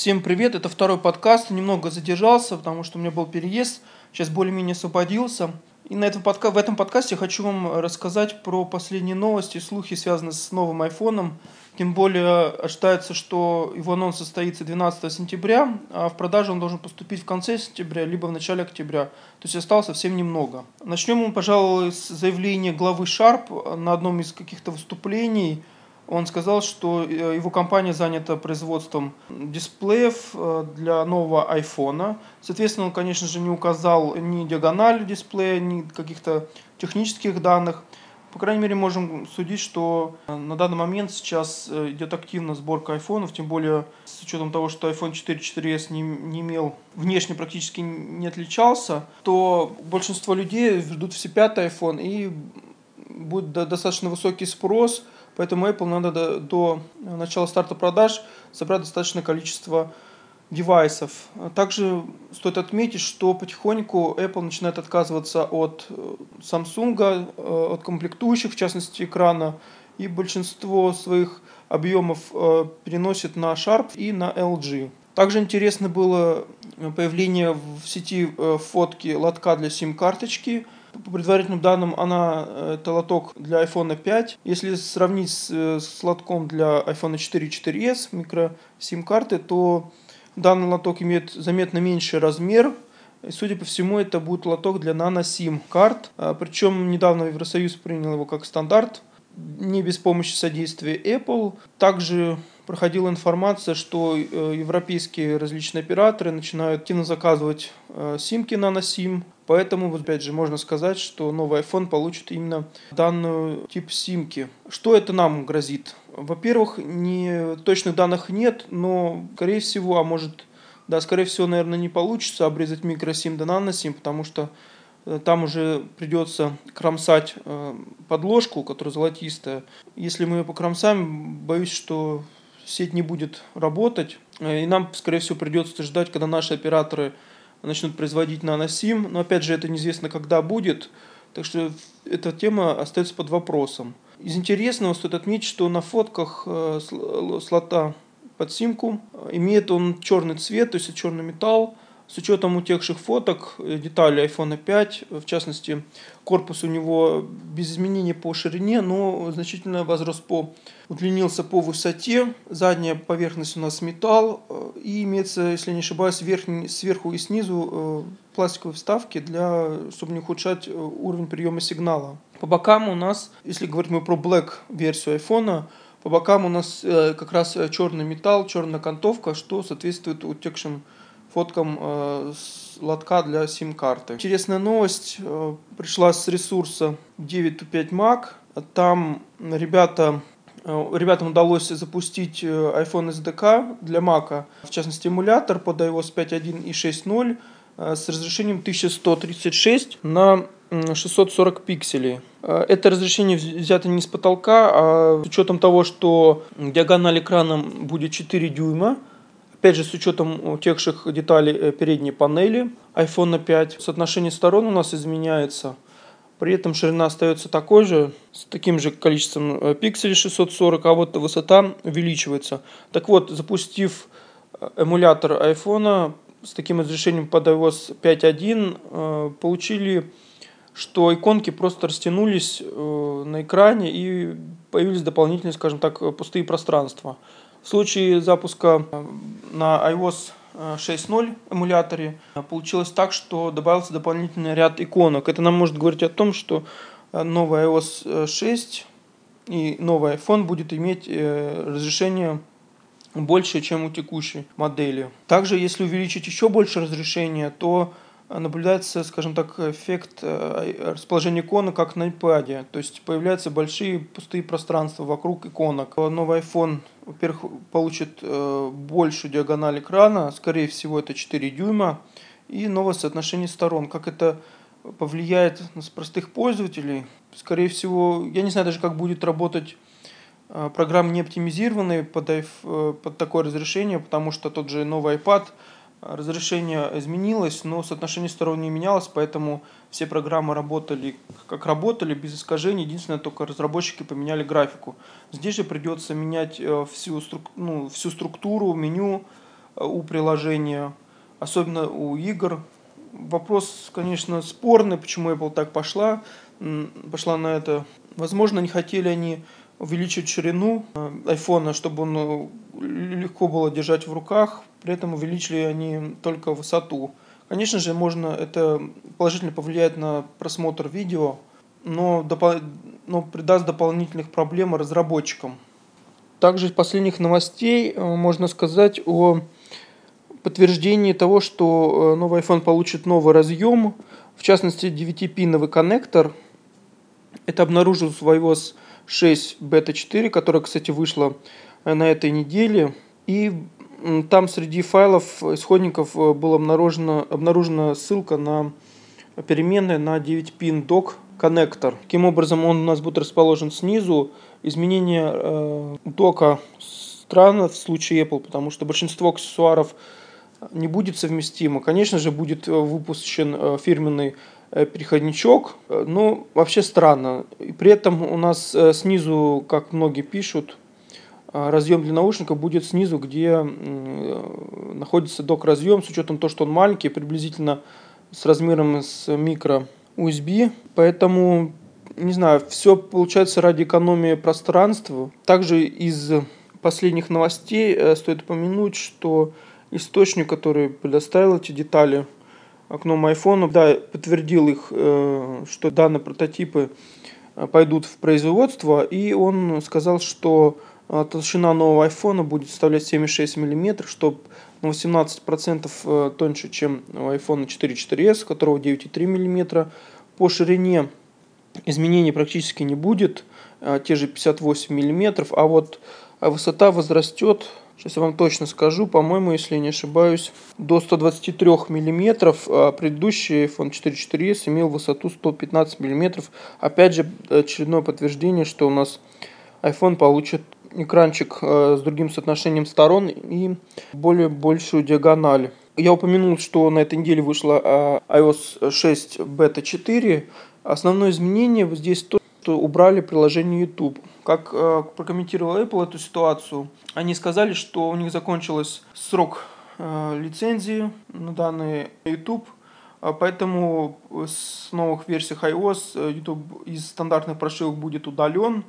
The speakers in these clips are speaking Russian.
Всем привет, это второй подкаст. Немного задержался, потому что у меня был переезд. Сейчас более-менее освободился. И на этом подка... в этом подкасте хочу вам рассказать про последние новости, слухи, связанные с новым айфоном. Тем более ожидается, что его анонс состоится 12 сентября, а в продажу он должен поступить в конце сентября, либо в начале октября. То есть осталось совсем немного. Начнем мы, пожалуй, с заявления главы Sharp на одном из каких-то выступлений – он сказал, что э, его компания занята производством дисплеев э, для нового айфона. Соответственно, он, конечно же, не указал ни диагональ дисплея, ни каких-то технических данных. По крайней мере, можем судить, что э, на данный момент сейчас идет активная сборка айфонов, тем более с учетом того, что iPhone 4 4s не, не имел, внешне практически не отличался, то большинство людей ждут все пятый iPhone и будет достаточно высокий спрос – Поэтому Apple надо до, до начала старта продаж собрать достаточное количество девайсов. Также стоит отметить, что потихоньку Apple начинает отказываться от э, Samsung, э, от комплектующих, в частности экрана, и большинство своих объемов э, переносит на Sharp и на LG. Также интересно было появление в сети фотки лотка для сим-карточки – по предварительным данным, она э, это лоток для iPhone 5. Если сравнить с, э, с лотком для iPhone 4 4s микро сим-карты, то данный лоток имеет заметно меньший размер. И, судя по всему, это будет лоток для нано-сим карт. А, причем недавно Евросоюз принял его как стандарт, не без помощи содействия Apple. Также проходила информация, что э, европейские различные операторы начинают активно заказывать симки нано-сим Поэтому, вот опять же, можно сказать, что новый iPhone получит именно данную тип симки. Что это нам грозит? Во-первых, не, точных данных нет, но, скорее всего, а может, да, скорее всего, наверное, не получится обрезать микросим до наносим, потому что э, там уже придется кромсать э, подложку, которая золотистая. Если мы ее покромсаем, боюсь, что сеть не будет работать, э, и нам, скорее всего, придется ждать, когда наши операторы начнут производить наносим, но опять же это неизвестно когда будет, так что эта тема остается под вопросом. Из интересного стоит отметить, что на фотках э, слота под симку имеет он черный цвет, то есть черный металл, с учетом утекших фоток, э, деталей iPhone 5, в частности, корпус у него без изменений по ширине, но значительно возрос по, удлинился по высоте. Задняя поверхность у нас металл э, и имеется, если не ошибаюсь, верхний, сверху и снизу э, пластиковые вставки, для, чтобы не ухудшать уровень приема сигнала. По бокам у нас, если говорить мы про Black версию iPhone, по бокам у нас как раз черный металл, черная окантовка, что соответствует утекшим фоткам э, с лотка для сим-карты. Интересная новость э, пришла с ресурса 9to5 Mac. Там ребята э, Ребятам удалось запустить iPhone SDK для Mac, в частности эмулятор под iOS 5.1 и 6.0 с разрешением 1136 на 640 пикселей. Это разрешение взято не с потолка, а с учетом того, что диагональ экрана будет 4 дюйма, Опять же, с учетом утекших деталей э, передней панели iPhone 5, соотношение сторон у нас изменяется. При этом ширина остается такой же, с таким же количеством э, пикселей 640, а вот высота увеличивается. Так вот, запустив э, эмулятор iPhone с таким разрешением под iOS 5.1, получили, что иконки просто растянулись на экране и появились дополнительные, скажем так, пустые пространства. В случае запуска э, на iOS 6.0 э, эмуляторе э, получилось так, что добавился дополнительный ряд иконок. Это нам может говорить о том, что новый iOS 6 и новый iPhone будет иметь разрешение больше, чем у текущей модели. Также, если увеличить еще больше разрешения, то наблюдается, скажем так, эффект расположения иконок, как на iPad. То есть появляются большие пустые пространства вокруг иконок. Новый iPhone во-первых, получит э, большую диагональ экрана, скорее всего это 4 дюйма, и новое соотношение сторон. Как это повлияет на простых пользователей? Скорее всего, я не знаю даже, как будет работать э, программы не оптимизированные под, э, под такое разрешение, потому что тот же новый iPad – разрешение изменилось, но соотношение сторон не менялось, поэтому все программы работали как работали, без искажений. Единственное, только разработчики поменяли графику. Здесь же придется менять э, всю, ну, всю структуру меню, у приложения, особенно у игр. Вопрос, конечно, спорный, почему Apple так пошла, пошла на это. Возможно, не хотели они увеличить ширину iPhone, чтобы он легко было держать в руках, при этом увеличили они только высоту. Конечно же, можно это положительно повлияет на просмотр видео, но, допол- но придаст дополнительных проблем разработчикам. Также из последних новостей э, можно сказать о подтверждении того, что э, новый iPhone получит новый разъем, в частности 9-пиновый коннектор. Это обнаружил iOS 6 Beta 4, которая, кстати, вышла на этой неделе. И там среди файлов исходников была обнаружена, обнаружена ссылка на переменные на 9-пин док коннектор. Таким образом, он у нас будет расположен снизу. Изменение э, дока странно в случае Apple, потому что большинство аксессуаров не будет совместимо. Конечно же, будет э, выпущен э, фирменный э, переходничок, но вообще странно. И при этом у нас снизу, как многие пишут, разъем для наушников будет снизу, где находится док-разъем, с учетом того, что он маленький, приблизительно с размером с микро USB. Поэтому, не знаю, все получается ради экономии пространства. Также из последних новостей стоит упомянуть, что источник, который предоставил эти детали окном айфона, да, подтвердил их, э, что данные прототипы э, пойдут в производство, и он сказал, что э, толщина нового айфона будет составлять 76 мм, что на 18% тоньше, чем у iPhone 4 4S, у которого 9,3 мм. По ширине изменений практически не будет, те же 58 мм, а вот высота возрастет Сейчас я вам точно скажу, по-моему, если я не ошибаюсь, до 123 мм, а предыдущий iPhone 4 4S имел высоту 115 мм. Опять же, очередное подтверждение, что у нас iPhone получит экранчик э, с другим соотношением сторон и более большую диагональ. Я упомянул, что на этой неделе вышла э, iOS 6 Beta 4. Основное изменение здесь то, что убрали приложение YouTube. Как э, прокомментировал Apple эту ситуацию, они сказали, что у них закончился срок лицензии на данный YouTube, а поэтому с новых версий iOS YouTube из стандартных прошивок будет удален.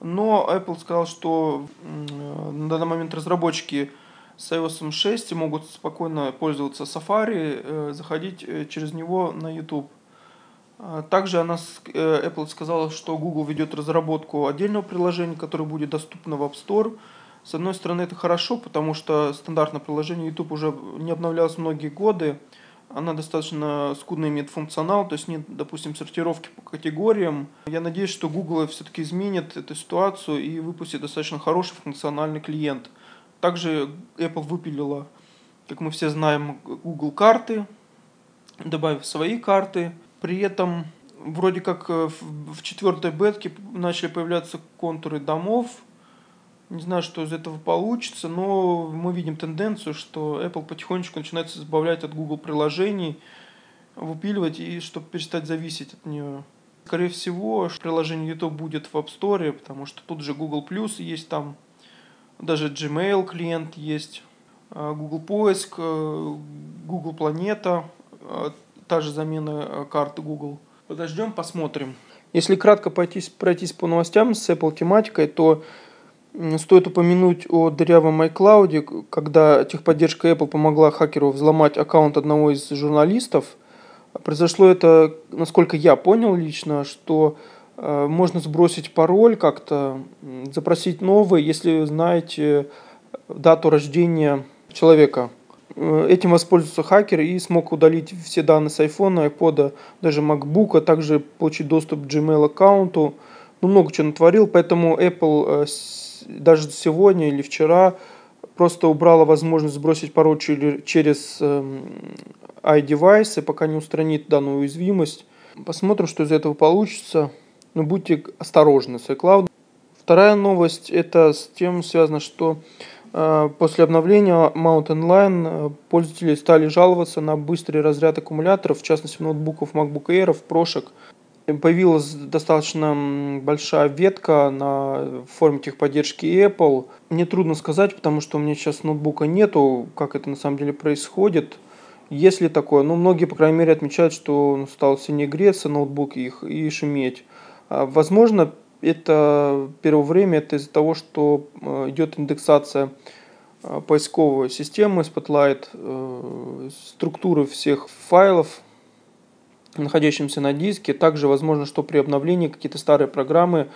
Но Apple сказал, что э, на данный момент разработчики с iOS 6 могут спокойно пользоваться Safari, э, заходить э, через него на YouTube. А, также она, Apple сказала, что Google ведет разработку отдельного приложения, которое будет доступно в App Store. С одной стороны, это хорошо, потому что стандартное приложение YouTube уже не обновлялось многие годы. Она достаточно скудно имеет функционал, то есть нет, допустим, сортировки по категориям. Я надеюсь, что Google все-таки изменит эту ситуацию и выпустит достаточно хороший функциональный клиент. Также Apple выпилила, как мы все знаем, Google карты, добавив свои карты. При этом вроде как э, в четвертой бетке начали появляться контуры домов. Не знаю, что из этого получится, но мы видим тенденцию, что Apple потихонечку начинает избавлять от Google приложений, выпиливать, и чтобы перестать зависеть от нее. Скорее всего, приложение YouTube будет в App Store, потому что тут же Google Plus есть там, даже Gmail клиент есть, а, Google Поиск, э, Google Планета, а, та же замена э, карты Google. Подождем, посмотрим. Если кратко пройтись, пройтись по новостям с Apple тематикой, то стоит упомянуть о дырявом iCloud, когда техподдержка Apple помогла хакеру взломать аккаунт одного из журналистов. Произошло это, насколько я понял лично, что э, можно сбросить пароль как-то, запросить новый, если знаете дату рождения человека. Э, этим воспользовался хакер и смог удалить все данные с iPhone, iPod, даже MacBook, а также получить доступ к Gmail аккаунту. Ну, много чего натворил, поэтому Apple э, даже сегодня или вчера просто убрала возможность сбросить пароль через эм, iDevice, пока не устранит данную уязвимость. Посмотрим, что из этого получится. Но будьте осторожны с iCloud. Вторая новость это с тем связано, что Э, после обновления Mountain Lion э, пользователи стали жаловаться на быстрый разряд аккумуляторов, в частности ноутбуков MacBook Air, прошек. Появилась достаточно большая ветка на форме техподдержки Apple. Мне трудно сказать, потому что у меня сейчас ноутбука нету, как это на самом деле происходит. Если такое, ну, многие, по крайней мере, отмечают, что он стал сильнее греться, ноутбук их, и шуметь. А, возможно, это первое время это из-за того, что э, идет индексация э, поисковой системы Spotlight, э, структуры всех файлов, находящимся на диске. Также возможно, что при обновлении какие-то старые программы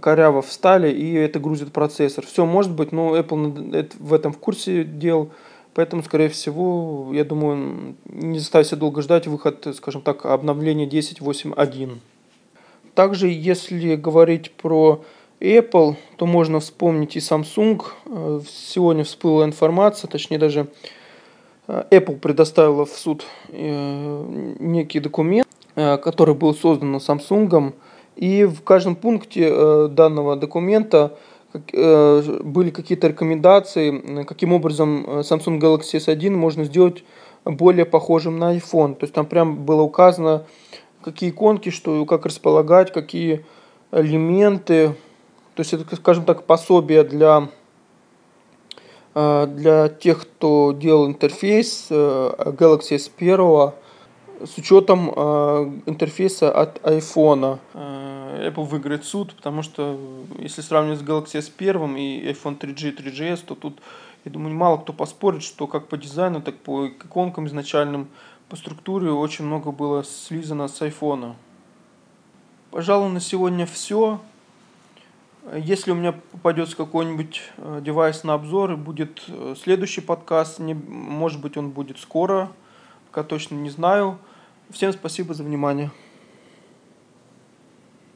коряво встали, и это грузит процессор. Все может быть, но Apple в этом в курсе дел, поэтому, скорее всего, я думаю, не заставится долго ждать выход, скажем так, обновления 10.8.1. Также, если говорить про Apple, то можно вспомнить и Samsung. Сегодня всплыла информация, точнее даже Э, Apple предоставила в суд э, некий документ, э, который был создан Samsung, и в каждом пункте данного документа были какие-то рекомендации, каким образом Samsung Galaxy S1 можно сделать более похожим на iPhone. То есть там прям было указано, какие иконки, что, как располагать, какие элементы. То есть это, скажем так, пособие для Э, для тех, кто делал интерфейс э, Galaxy S1 с учетом э, интерфейса от iPhone. Apple выиграет суд, потому что если сравнивать с Galaxy S1 и iPhone 3G, 3GS, то тут, я думаю, мало кто поспорит, что как по дизайну, так по иконкам изначальным, по структуре очень много было слизано с iPhone. Пожалуй, на сегодня все. Если у меня попадется какой-нибудь э, девайс на обзор и будет э, следующий подкаст, не, может быть он будет скоро, пока точно не знаю. Всем спасибо за внимание.